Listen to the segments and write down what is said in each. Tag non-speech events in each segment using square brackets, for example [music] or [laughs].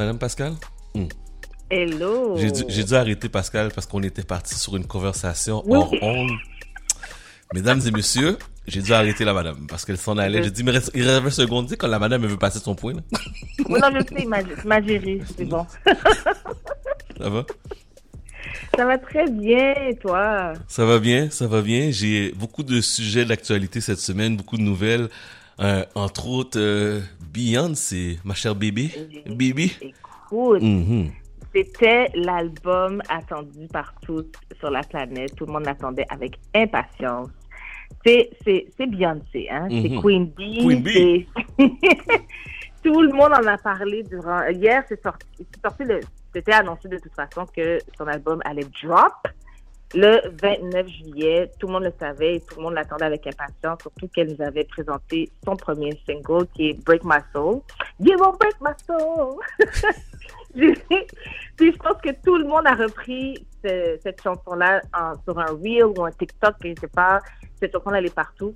Madame Pascal? Hmm. Hello. J'ai dû, j'ai dû arrêter Pascal parce qu'on était parti sur une conversation hors onde. Mesdames et messieurs, j'ai dû arrêter la madame parce qu'elle s'en allait. J'ai dit, mais il reste une seconde, tu sais, quand la madame elle veut passer son point, là. Oui, non, je sais, ma, ma gérée, c'est bon. [laughs] Ça va? Ça va très bien, et toi? Ça va bien, ça va bien. J'ai beaucoup de sujets d'actualité cette semaine, beaucoup de nouvelles. Euh, entre autres, euh, Beyoncé, ma chère bébé. Bibi? Écoute, Mhm. c'était l'album attendu par tous sur la planète. Tout le monde l'attendait avec impatience. C'est, Beyoncé, hein? C'est Mhm. Queen Bee. Queen Bee. [laughs] Tout le monde en a parlé durant. Hier, c'est sorti, c'est sorti le, c'était annoncé de toute façon que son album allait drop. Le 29 juillet, tout le monde le savait et tout le monde l'attendait avec impatience, surtout qu'elle nous avait présenté son premier single qui est Break My Soul. You won't break my soul. [laughs] Puis je pense que tout le monde a repris ce- cette chanson-là sur un reel ou un TikTok, je sais pas. Cette chanson-là, elle est partout.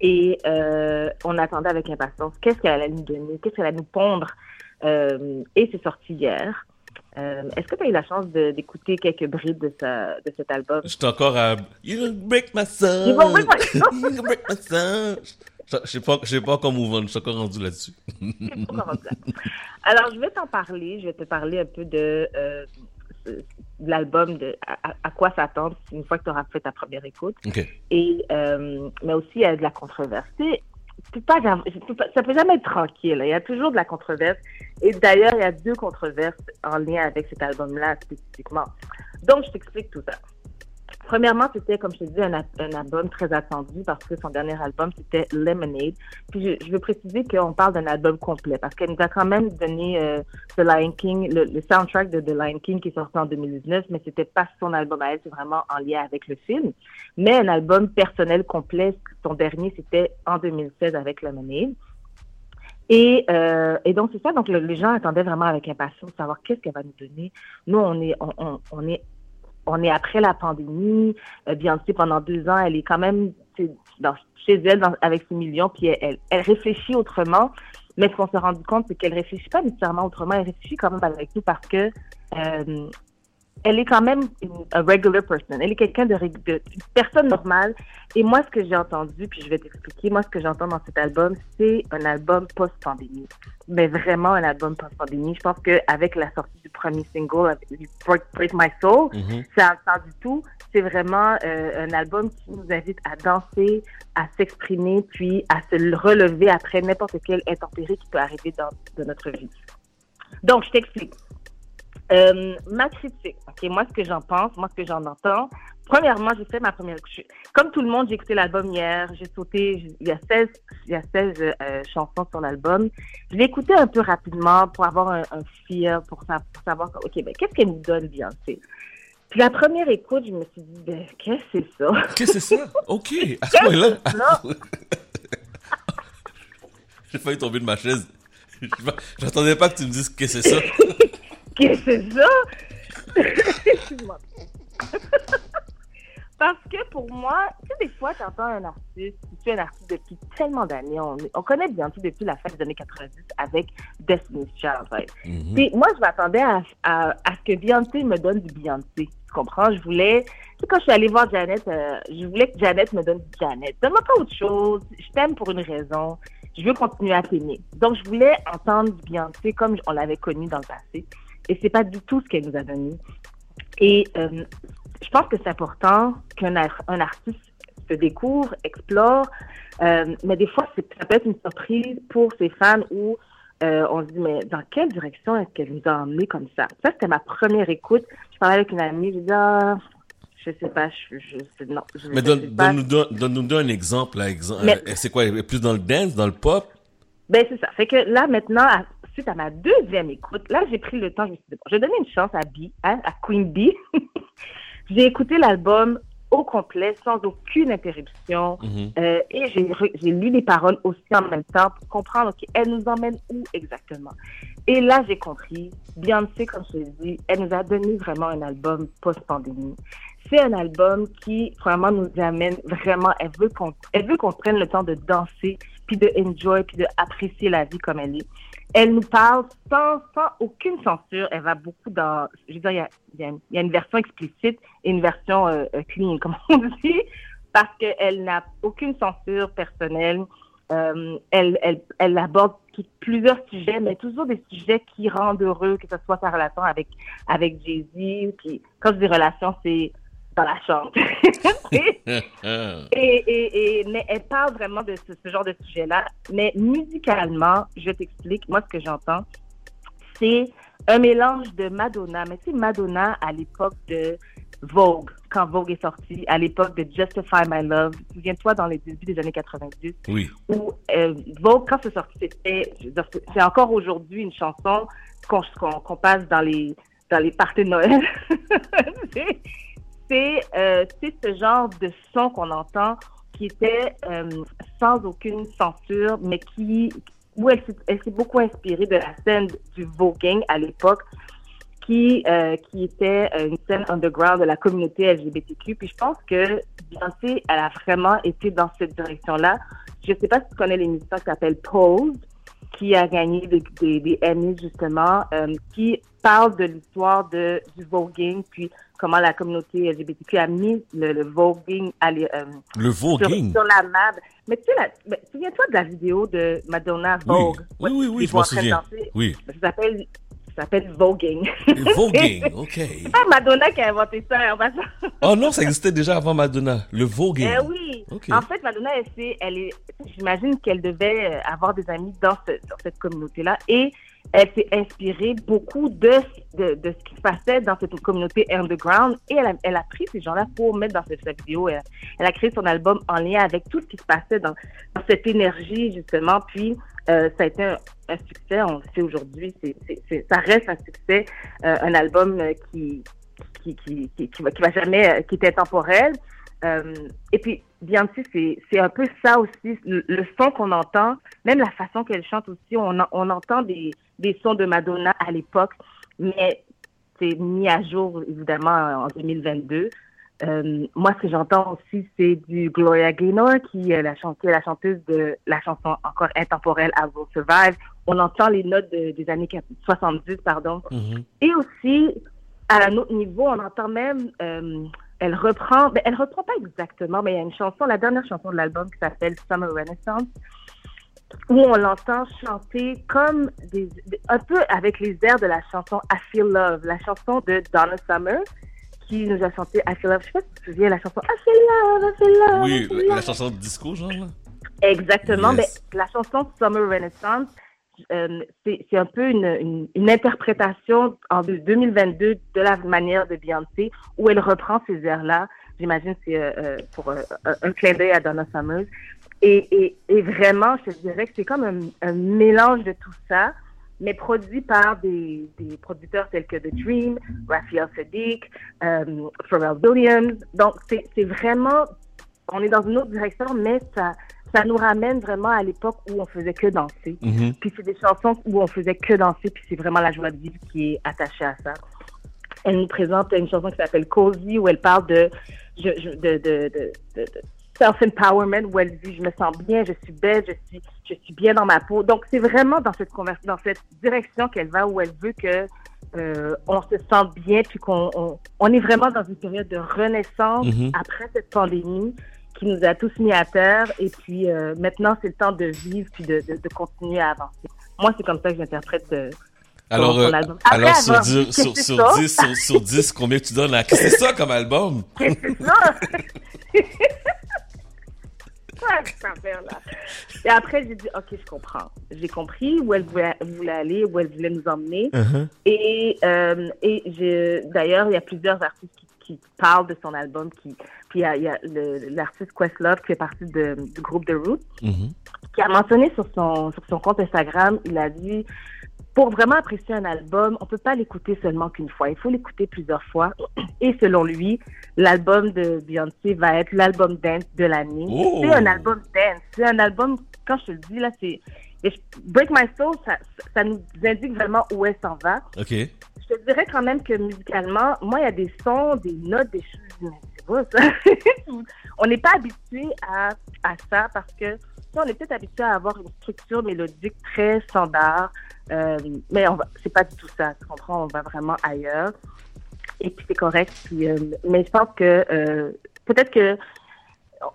Et euh, on attendait avec impatience qu'est-ce qu'elle allait nous donner, qu'est-ce qu'elle allait nous pondre? Euh, et c'est sorti hier. Euh, Est-ce que tu as eu la chance d'écouter quelques bribes de, sa- de cet album? J'étais encore à You break my soul. You break my soul. [laughs] You don't break my soul. Je je sais pas, je pas encore on, je suis encore rendu là-dessus. [laughs] Alors, je vais t'en parler. Je vais te parler un peu de, euh, de l'album, de à, à quoi s'attendre une fois que tu auras fait ta première écoute. Et, euh, mais aussi, il y a de la controverse. Peux pas- ça peut jamais être tranquille. Il y a toujours de la controverse. Et d'ailleurs, il y a deux controverses en lien avec cet album-là spécifiquement. Donc, je t'explique tout ça. Premièrement, c'était, comme je te dis, un, un album très attendu parce que son dernier album, c'était Lemonade. Puis je, veux préciser qu'on parle d'un album complet parce qu'elle nous a quand même donné euh, The Lion King, le, le soundtrack de The Lion King qui est sorti en 2019, mais c'était pas son album à elle, c'est vraiment en lien avec le film. Mais un album personnel complet, son dernier, c'était en 2016 avec Lemonade. Et, euh, et donc, c'est ça. Donc, le- les gens attendaient vraiment avec impatience de savoir qu'est-ce qu'elle va nous donner. Nous, on est, on, on est, on est après la pandémie. Euh, Beyoncé, pendant deux ans, elle est quand même dans, chez elle dans- avec ses millions, puis elle, elle, elle réfléchit autrement. Mais ce qu'on s'est rendu compte, c'est qu'elle réfléchit pas nécessairement autrement. Elle réfléchit quand même avec nous parce que euh, elle est quand même une a regular person. Elle est quelqu'un de, de une personne normale. Et moi, ce que j'ai entendu, puis je vais t'expliquer, moi, ce que j'entends dans cet album, c'est un album post-pandémie. Mais vraiment un album post-pandémie. Je pense qu'avec la sortie du premier single, Break, Break My Soul, Mhm. c'est un temps du tout. C'est vraiment euh, un album qui nous invite à danser, à s'exprimer, puis à se relever après n'importe quelle intempérie qui peut arriver dans, dans notre vie. Donc, je t'explique. Euh, ma critique, ok, moi ce que j'en pense, moi ce que j'en entends. Premièrement, j'ai fait ma première. Comme tout le monde, j'ai écouté l'album hier. J'ai sauté. Il y a 16, il y a 16 euh, chansons sur l'album. Je l'ai écouté un peu rapidement pour avoir un, un feel, pour, sa- pour savoir, ok, ben qu'est-ce qu'elle nous donne, Beyoncé? Puis la première écoute, je me suis dit, ben qu'est-ce que c'est ça? Qu'est-ce que c'est ça? [laughs] Ok, à ce point-là. Non. [laughs] J'ai failli tomber de ma chaise. [laughs] J'attendais pas que tu me dises qu'est-ce que c'est ça. Qu'est-ce que c'est ça? [laughs] [laughs] Parce que pour moi, tu sais, des fois, tu entends un artiste, tu es un artiste depuis tellement d'années. On, on connaît Beyoncé depuis la fin des années 90 avec Destiny's Child. right? Mhm. Puis moi, je m'attendais à, à, à ce que Beyoncé me donne du Beyoncé. Tu comprends? Je voulais. Tu sais, quand je suis allée voir Janet, euh, je voulais que Janet me donne du Janet. Donne-moi pas autre chose. Je t'aime pour une raison. Je veux continuer à t'aimer. Donc, je voulais entendre du Beyoncé comme on l'avait connu dans le passé. Et c'est pas du tout ce qu'elle nous a donné. Et euh, je pense que c'est important qu'un un artiste se découvre, explore, euh, mais des fois, ça peut être une surprise pour ses fans où euh, on se dit, mais dans quelle direction est-ce qu'elle nous a emmenés comme ça? Ça, c'était ma première écoute. Je parlais avec une amie, je dis, ah, je sais pas, je, je, non. Je, Mais je donne- sais pas. donne-nous donne, donne-nous un exemple, là. Exemple. C'est quoi? Plus dans le dance, dans le pop? Ben, c'est ça. Fait que là, maintenant, suite à ma deuxième écoute, là, j'ai pris le temps, je me suis dit, bon, je vais donner une chance à B, hein, à Queen B. [laughs] j'ai écouté l'album au complet, sans aucune interruption. Mhm. Euh, et j'ai lu les paroles aussi en même temps pour comprendre, OK, elle nous emmène où exactement? Et là, j'ai compris. Beyoncé, comme je l'ai dit, elle nous a donné vraiment un album post-pandémie. C'est un album qui, vraiment, nous amène vraiment, elle veut qu'on, elle veut qu'on prenne le temps de danser, puis de enjoy, puis de apprécier la vie comme elle est. elle nous parle sans, sans aucune censure. Elle va beaucoup dans, je veux dire, il y a, y a, une, version explicite et une version euh, clean, [laughs] comme on dit, parce qu'elle n'a aucune censure personnelle. Euh, elle, elle, elle aborde plusieurs sujets, mais toujours des sujets qui rendent heureux, que ce soit sa relation avec, avec Jay-Z. Quand je dis relation, c'est dans la chambre. [laughs] [laughs] et, et, et, mais elle parle vraiment de ce, ce genre de sujet-là. Mais musicalement, je t'explique, moi, ce que j'entends, c'est un mélange de Madonna, mais c'est Madonna à l'époque de Vogue, quand Vogue est sorti, à l'époque de Justify My Love. Souviens-toi dans les débuts des années 90. Oui. Où euh, Vogue, quand c'est sorti, c'était, c'est encore aujourd'hui une chanson qu'on qu'on passe dans les dans les parties de Noël. [laughs] c'est euh, ce genre de son qu'on entend qui était euh, sans aucune censure, mais qui où elle, s'est beaucoup inspirée de la scène du voguing à l'époque, qui euh, qui était une scène underground de la communauté LGBTQ. Puis je pense que Beyoncé, elle a vraiment été dans cette direction-là. Je sais pas si tu connais l'émission qui s'appelle Pose, qui a gagné des, des, des justement, euh, qui parle de l'histoire de du voguing, puis comment la communauté LGBTQ a mis le, le voguing à euh, Le voguing. sur, sur la map. Mais tu sais, la- mais souviens-toi de la vidéo de Madonna Vogue? Oui, oui, oui, Ils je m'en souviens. Oui. Ça s'appelle ça s'appelle voguing. Voguing, [laughs] ok. C'est pas Madonna qui a inventé ça en passant. Oh non, ça existait déjà avant Madonna. Le voguing. Eh oui. En fait, Madonna, elle, elle est, j'imagine qu'elle devait euh, avoir des amis dans, ce- dans cette communauté-là et elle s'est inspirée beaucoup de, de, de ce qui se passait dans cette communauté underground et elle a, elle a pris ces gens-là pour mettre dans cette, cette vidéo. Elle, elle a créé son album en lien avec tout ce qui se passait dans, dans cette énergie, justement. Puis, euh, ça a été un, un succès. On le sait aujourd'hui. Ça reste un succès. Euh, un album euh, qui, qui, qui, qui, va, qui va jamais, euh, qui était intemporel. Et puis, Beyoncé, c'est, c'est un peu ça aussi, le, son qu'on entend, même la façon qu'elle chante aussi, on, on entend des, des sons de Madonna à l'époque, mais c'est mis à jour, évidemment, en 2022. Euh, moi, ce que j'entends aussi, c'est du Gloria Gaynor, qui est la, chan- qui est la chanteuse de la chanson encore intemporelle I Will Survive. On entend les notes de- des années 70, pardon. Mhm. Et aussi, à un autre niveau, on entend même, euh, elle reprend, ben, elle reprend pas exactement, mais il y a une chanson, la dernière chanson de l'album qui s'appelle Summer Renaissance, où on l'entend chanter comme des, un peu avec les airs de la chanson I Feel Love, la chanson de Donna Summer, qui nous a chanté I Feel Love. Je sais pas si tu te souviens la chanson I Feel Love, I Feel Love. Oui, Feel la, chanson de disco, genre. Exactement. Yes. Ben, la chanson Summer Renaissance, c'est c'est un peu une, interprétation en de- 2022 de la manière de Beyoncé, où elle reprend ces airs-là. J'imagine c'est euh, euh, pour euh, un, clin d'œil à Donna Summers. Et, vraiment, je dirais que c'est comme un, mélange de tout ça, mais produit par des, producteurs tels que The Dream, Raphael Sadiq, euh, Pharrell Williams. Donc, c'est vraiment, on est dans une autre direction, mais ça, ça nous ramène vraiment à l'époque où on faisait que danser. Mhm. Puis c'est des chansons où on faisait que danser, puis c'est vraiment la joie de vivre qui est attachée à ça. Elle nous présente une chanson qui s'appelle Cozy, où elle parle de, je, je- de, de, de, de- de self-empowerment, où elle dit je me sens bien, je suis belle, je suis, je suis bien dans ma peau. Donc c'est vraiment dans cette dans cette direction qu'elle va, où elle veut que euh, on se sente bien, puis qu'on on, on est vraiment dans une période de renaissance Mhm. après cette pandémie qui nous a tous mis à terre. Et puis euh, maintenant, c'est le temps de vivre puis de, de, de continuer à avancer. Moi, c'est comme ça que j'interprète euh, Alors, euh, album. alors sur, sur, sur, c'est 10, sur, sur 10, combien tu donnes à... C'est ça comme album? [laughs] Qu'est-ce que c'est ça? Quoi cette affaire-là? Et après, j'ai dit, OK, je comprends. J'ai compris où elle voulait, voulait aller, où elle voulait nous emmener. Uh-huh. Et, euh, et j'ai- d'ailleurs, il y a plusieurs artistes qui, qui parlent de son album. Qui, puis il y a, l'artiste Questlove qui fait partie de- du groupe The Roots, Mhm. qui a mentionné sur son, sur son compte Instagram, il a dit pour vraiment apprécier un album, on peut pas l'écouter seulement qu'une fois. Il faut l'écouter plusieurs fois. Et selon lui, l'album de Beyoncé va être l'album dance de l'année. Oh! C'est un album dance. C'est un album, quand je te le dis, là, c'est... Break My Soul, ça, ça nous indique vraiment où elle s'en va. OK. Je te dirais quand même que musicalement, moi, il y a des sons, des notes, des choses. C'est quoi ça? [laughs] On n'est pas habitué à, à ça parce que on est peut-être habitué à avoir une structure mélodique très standard, euh, mais on va, c'est pas du tout ça. Tu comprends? On va vraiment ailleurs. Et puis c'est correct. Puis, euh, mais je pense que euh, peut-être que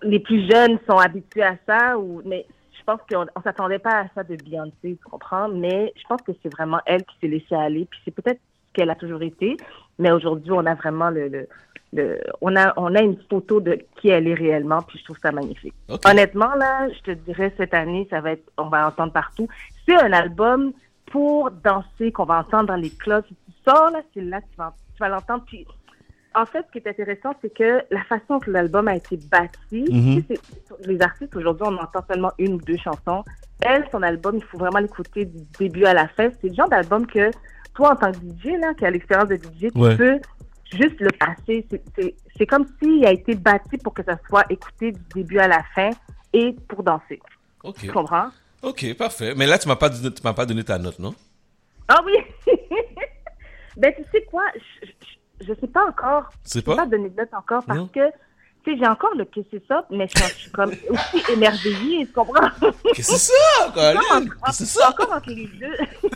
les plus jeunes sont habitués à ça, ou mais je pense qu'on on s'attendait pas à ça de Beyoncé, tu comprends? Mais je pense que c'est vraiment elle qui s'est laissée aller. Puis c'est peut-être qu'elle a toujours été, mais aujourd'hui on a vraiment le, le, le- on a on a une photo de qui elle est réellement. Puis je trouve ça magnifique. Honnêtement là, je te dirais cette année ça va être, on va entendre partout. C'est un album pour danser qu'on va entendre dans les clubs. Si tu sors là, c'est là que tu vas, tu vas l'entendre. Puis en fait, ce qui est intéressant, c'est que la façon que l'album a été bâti, Mhm. tu sais, c'est- les artistes aujourd'hui, on entend seulement une ou deux chansons. Elle, son album, il faut vraiment l'écouter du début à la fin. C'est le genre d'album que toi, en tant que DJ, là, qui a l'expérience de DJ, tu Ouais. peux juste le passer. C'est- C'est c'est comme s'il a été bâti pour que ça soit écouté du début à la fin et pour danser. Tu comprends? Ok, parfait. Mais là, tu m'as pas donné, tu pas donné ta note, non? Ah oui! [laughs] ben, tu sais quoi? Je, je sais pas encore. C'est Je peux pas? pas donner de note encore parce Non. que, tu sais, j'ai encore le PC ça, mais je, suis comme aussi [laughs] émerveillée, tu comprends? Qu'est-ce que c'est ça, Qu'est-ce que c'est je suis ça? encore entre les deux.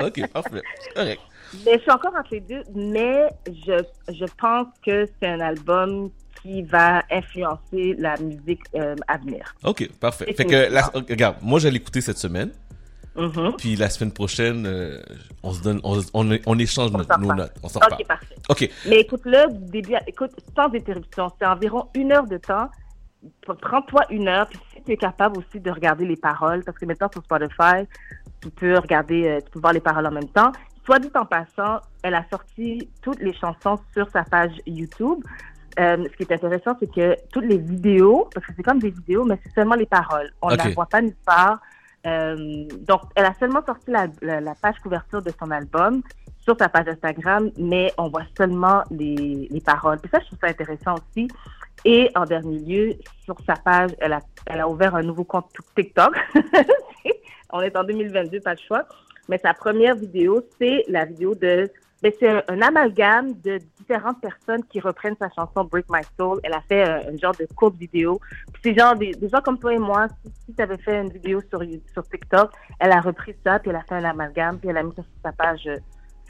[laughs] Ok, parfait. Correct. mais je suis encore entre les deux, mais je, je pense que c'est un album qui va influencer la musique euh, à venir. Ok, parfait. Fait que, la- regarde, moi, je vais l'écouter cette semaine. Mhm. Puis la semaine prochaine, euh, on se donne, on, on, on échange On nos, notes. On s'en reparle. Ok, parfait. Ok. Mais écoute-le écoute, sans interruption. C'est environ une heure de temps. Prends-toi une heure, puis si tu es capable aussi de regarder les paroles, parce que maintenant sur Spotify, tu peux regarder, euh, tu peux voir les paroles en même temps. Soit dit en passant, elle a sorti toutes les chansons sur sa page YouTube. Euh, ce qui est intéressant, c'est que toutes les vidéos, parce que c'est comme des vidéos, mais c'est seulement les paroles. On ne la voit pas nulle part. Euh, donc, elle a seulement sorti la, la- la page couverture de son album sur sa page Instagram, mais on voit seulement les, les paroles. Puis ça, je trouve ça intéressant aussi. Et en dernier lieu, sur sa page, elle a, elle a ouvert un nouveau compte TikTok. [laughs] on est en 2022, pas le choix. Mais sa première vidéo, c'est la vidéo de... Ben, c'est un, amalgame de différentes personnes qui reprennent sa chanson Break My Soul. Elle a fait un, un genre de courte vidéo. C'est genre des, des gens comme toi et moi, si, si tu avais fait une vidéo sur, sur TikTok, elle a repris ça, puis elle a fait un amalgame, puis elle a mis ça sur sa page, euh,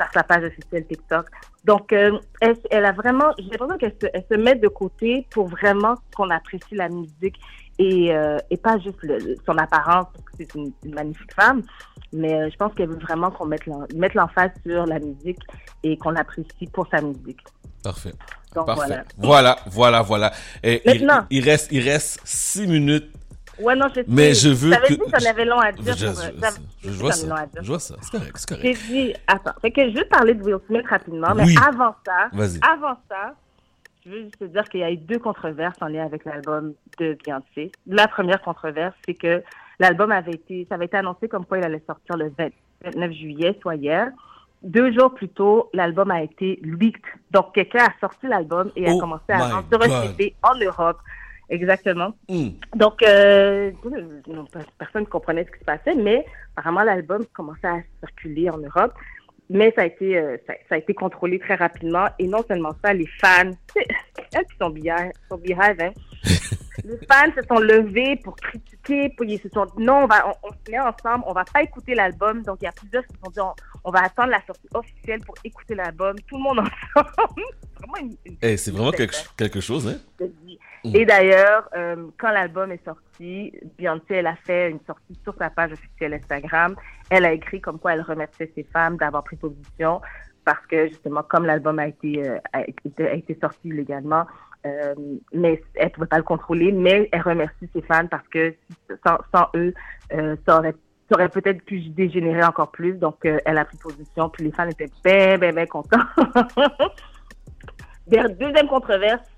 sur sa page officielle TikTok. Donc, euh, elle, elle a vraiment, j'ai l'impression qu'elle se, elle se met de côté pour vraiment qu'on apprécie la musique et, euh, et pas juste le- son apparence, c'est une, une magnifique femme, mais euh, je pense qu'elle veut vraiment qu'on mette mette l'emphase sur la musique et qu'on l'apprécie pour sa musique. Parfait. Donc Parfait. voilà. Voilà, voilà, voilà. Et il, Maintenant. il reste, il reste six minutes. Ouais, non, je sais. Mais je veux J'avais que- dit que j'en avais long à dire. je, pour- je- j'avais- je dit vois ça. Je vois ça. C'est correct, c'est J'ai correct. dit, attends, fait que je veux parler de Will Smith rapidement, mais avant ça, Vas-y. avant ça, je veux juste te dire qu'il y a eu deux controverses en lien avec l'album de Beyoncé. La première controverse, c'est que l'album avait été, ça avait été annoncé comme quoi il allait sortir le 20 29 juillet, soit hier. Deux jours plus tôt, l'album a été leaked. Donc, quelqu'un a sorti l'album et a Oh commencé à God. CD en Europe. Exactement. Hmm. Donc, euh, personne ne comprenait ce qui se passait, mais apparemment, l'album commençait à circuler en Europe. Mais ça a été, euh, ça, ça a été contrôlé très rapidement. Et non seulement ça, les fans, [laughs] c'est elles qui sont behind, sont behind, hein. [laughs] les fans se sont levés pour critiquer, pour ils se sont dit non, on va, on, on se met ensemble, on va pas écouter l'album. Donc il y a plusieurs qui se sont dit on, on va attendre la sortie officielle pour écouter l'album, tout le monde [laughs] ensemble. vraiment une, une Eh, c'est vraiment quelque, belle quelque chose, hein? Mm. Et d'ailleurs, euh, quand l'album est sorti, Beyoncé, elle a fait une sortie sur sa page officielle Instagram. Elle a écrit comme quoi elle remerciait ses femmes d'avoir pris position parce que justement, comme l'album a été, euh, a été a été sorti illégalement, euh, mais elle ne pouvait pas le contrôler, mais elle remercie ses fans parce que sans, sans eux, euh, ça aurait ça aurait peut-être pu dégénérer encore plus. Donc, euh, elle a pris position, puis les fans étaient bien, bien, bien contents. [laughs] Deuxième controverse,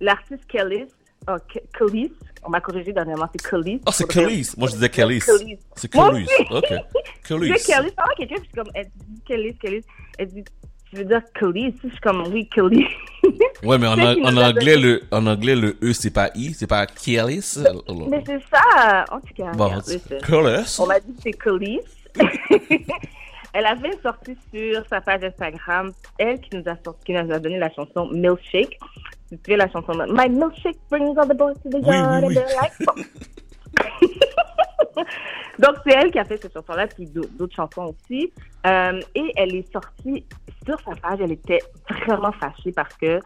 l'artiste Kellis, oh, Kelis, on m'a corrigé dernièrement, c'est Kelis. Oh, c'est Kelly's. Moi, je disais Kelly's. Kelis. C'est aussi. OK. [laughs] Je Kelly's. dis Kellis, va quelqu'un, puis je suis comme, elle dit Kellis, Kellis. Elle dit, tu veux dire Kelis? Je suis comme, oui, Kelis. [laughs] Ouais, mais en, anglais, le, en anglais, le E, c'est pas I, c'est pas Kelly's. Mais c'est ça, en tout cas. Bon. Kelly's. On m'a dit que c'est Kelis. [laughs] Elle a fait une sortie sur sa page Instagram, elle qui nous a sorti, qui nous a donné la chanson Milkshake. Tu la chanson My milkshake brings all the boys to the Oui, yard oui, and they're like. Bon. [laughs] Donc, c'est elle qui a fait cette chanson-là, puis d'autres chansons aussi. Euh, et elle est sortie sur sa page, elle était vraiment fâchée parce que,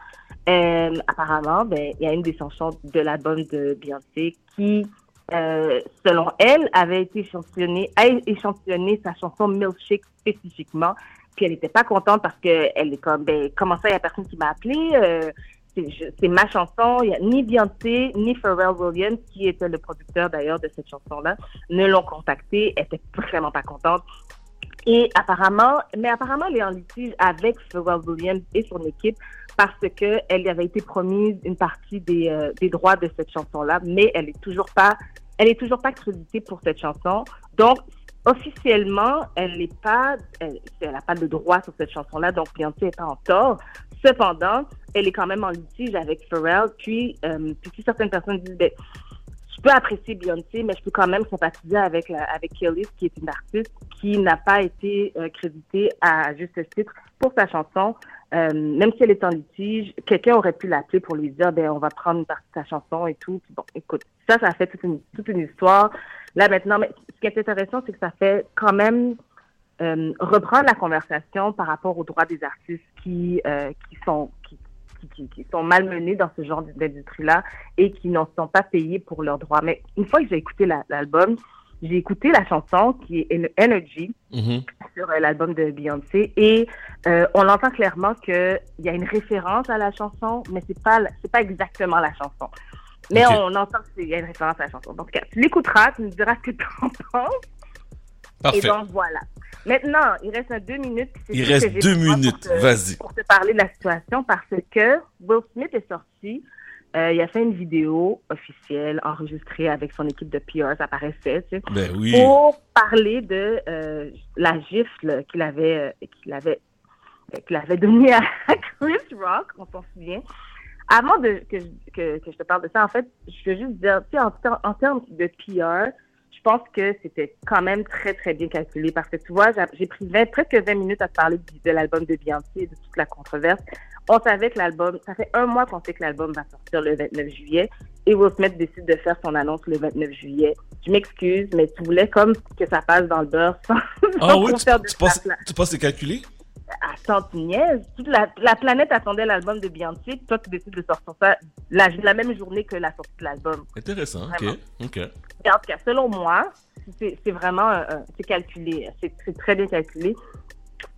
euh, apparemment, ben, il y a une des chansons de l'album de Beyoncé qui, euh, selon elle, avait été échantillonnée, a échantillonné sa chanson Milkshake spécifiquement. Puis elle n'était pas contente parce que elle est comme, ben, comment ça, il n'y a personne qui m'a appelé? C'est ma chanson. Il y a ni Beyoncé, ni Pharrell Williams, qui était le producteur d'ailleurs de cette chanson-là, ne l'ont contacté. Elle était vraiment pas contente. Et apparemment, mais apparemment, elle est en litige avec Pharrell Williams et son équipe parce que elle avait été promise une partie des, euh, des droits de cette chanson-là, mais elle est toujours pas, elle est toujours pas créditée pour cette chanson. Donc, officiellement, elle n'est pas, elle n'a pas de droit sur cette chanson-là, donc Beyoncé est pas en tort. Cependant, elle est quand même en litige avec Pharrell. Puis, euh, puis certaines personnes disent, ben, je peux apprécier Beyoncé, mais je peux quand même sympathiser avec avec Kelly, qui est une artiste qui n'a pas été euh, créditée à juste titre pour sa chanson. Euh, même si elle est en litige, quelqu'un aurait pu l'appeler pour lui dire, ben, on va prendre une partie de sa chanson et tout. bon, écoute, ça, ça fait toute une, toute une histoire. Là, maintenant, mais ce qui est intéressant, c'est que ça fait quand même euh, reprendre la conversation par rapport aux droits des artistes qui, euh, qui sont qui, qui, sont malmenés dans ce genre d'industrie-là et qui n'en sont pas payés pour leurs droits. Mais une fois que j'ai écouté l'album, j'ai écouté la chanson qui est Energy mm-hmm. sur euh, l'album de Beyoncé et euh, on entend clairement qu'il y a une référence à la chanson, mais c'est pas c'est pas exactement la chanson. Mais on entend qu'il y a une référence à la chanson. Donc, tu l'écouteras, tu me diras ce que tu en penses. Parfait. Et donc, voilà. Maintenant, il reste deux minutes. Il reste deux minutes. Vas-y. Pour te parler de la situation parce que Will Smith est sorti. Euh, il a fait une vidéo officielle enregistrée avec son équipe de PR, ça paraissait, tu sais, ben oui. pour parler de euh, la gifle qu'il avait, euh, qu'il avait, qu'il avait donnée à [laughs] Chris Rock, on s'en souvient. Avant de, que, que, que, je te parle de ça, en fait, je veux juste dire, tu sais, en, en termes de PR, je pense que c'était quand même très, très bien calculé parce que tu vois, j'ai pris 20, presque 20 minutes à te parler de, l'album de Beyoncé et de toute la controverse. On savait que l'album, ça fait un mois qu'on sait que l'album va sortir le 29 juillet et Will Smith décide de faire son annonce le 29 juillet. Je m'excuse, mais tu voulais comme que ça passe dans le beurre sans, ah [laughs] oui, tu, tu, penses, tu penses que c'est calculé? Attends, tu niaises. Toute la, la planète attendait l'album de Beyoncé. Toi, tu décides de sortir ça la, la même journée que la sortie de l'album. Intéressant, ok. ok. Et en tout cas, selon moi, c'est vraiment euh, c'est calculé. C'est très bien calculé.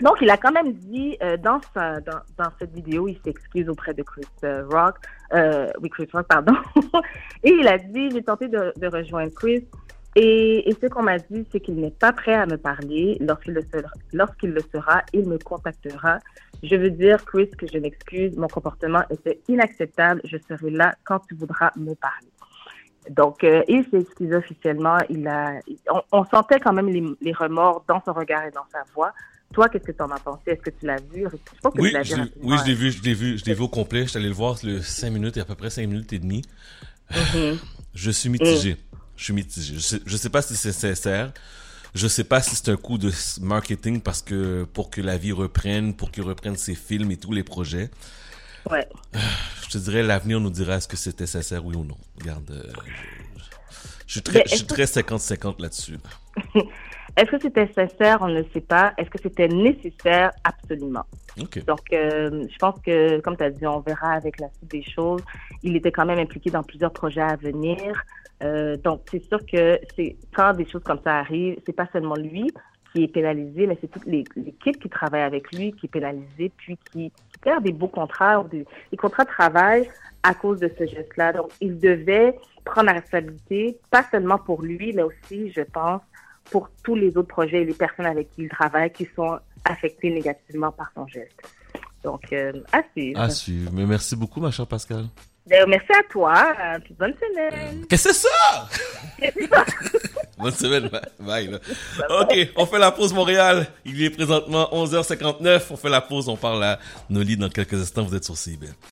Donc, il a quand même dit euh, dans, sa, dans, dans, cette vidéo, il s'excuse auprès de Chris Rock, euh, oui, Chris Rock, pardon. [laughs] et il a dit, j'ai tenté de, de rejoindre Chris, et, ce qu'on m'a dit, c'est qu'il n'est pas prêt à me parler. Lorsqu'il le, sera, il me contactera. Je veux dire, Chris, que je m'excuse. Mon comportement était inacceptable. Je serai là quand tu voudras me parler. Donc, euh, il s'est excusé officiellement. Il a, on, sentait quand même les, remords dans son regard et dans sa voix. Toi, qu'est-ce que tu en as pensé? Est-ce que tu l'as vu? oui, je, oui, je l'ai vu, je l'ai vu, je l'ai vu au complet. Je suis allé le voir le 5 minutes, et à peu près 5 minutes et demie. Mm-hmm. [sighs] Je suis mitigé. Mm. Je suis mitigé. Je sais, sais pas si c'est sincère. Je sais pas si c'est un coup de marketing parce que pour que la vie reprenne, pour qu'il reprenne ses films et tous les projets. Ouais. [sighs] Je te dirais, l'avenir nous dira est-ce que c'était sincère, oui ou non. Regarde, euh, je, suis très, je suis très 50-50 là-dessus. [laughs] Est-ce que c'était sincère? On ne sait pas. Est-ce que c'était nécessaire? Absolument. Donc, euh, je pense que, comme tu as dit, on verra avec la suite des choses. Il était quand même impliqué dans plusieurs projets à venir. Euh, donc, c'est sûr que c'est quand des choses comme ça arrivent, c'est pas seulement lui qui est pénalisé, mais c'est toute l'équipe qui travaille avec lui qui est pénalisée, puis qui, perd des beaux contrats, des, des contrats de travail à cause de ce geste-là. Donc, il devait prendre la responsabilité, pas seulement pour lui, mais aussi, je pense, pour tous les autres projets et les personnes avec qui il travaille qui sont affectées négativement par son geste. Donc, euh, à suivre. À suivre. Mais merci beaucoup, ma chère Pascal. Ben, merci à toi. Euh, bonne semaine. Qu'est-ce que c'est ça? [laughs] bonne semaine. Bye. Là. OK, on fait la pause Montréal. Il est présentement 11h59. On fait la pause. On parle à Noli dans quelques instants. Vous êtes sur CIBL.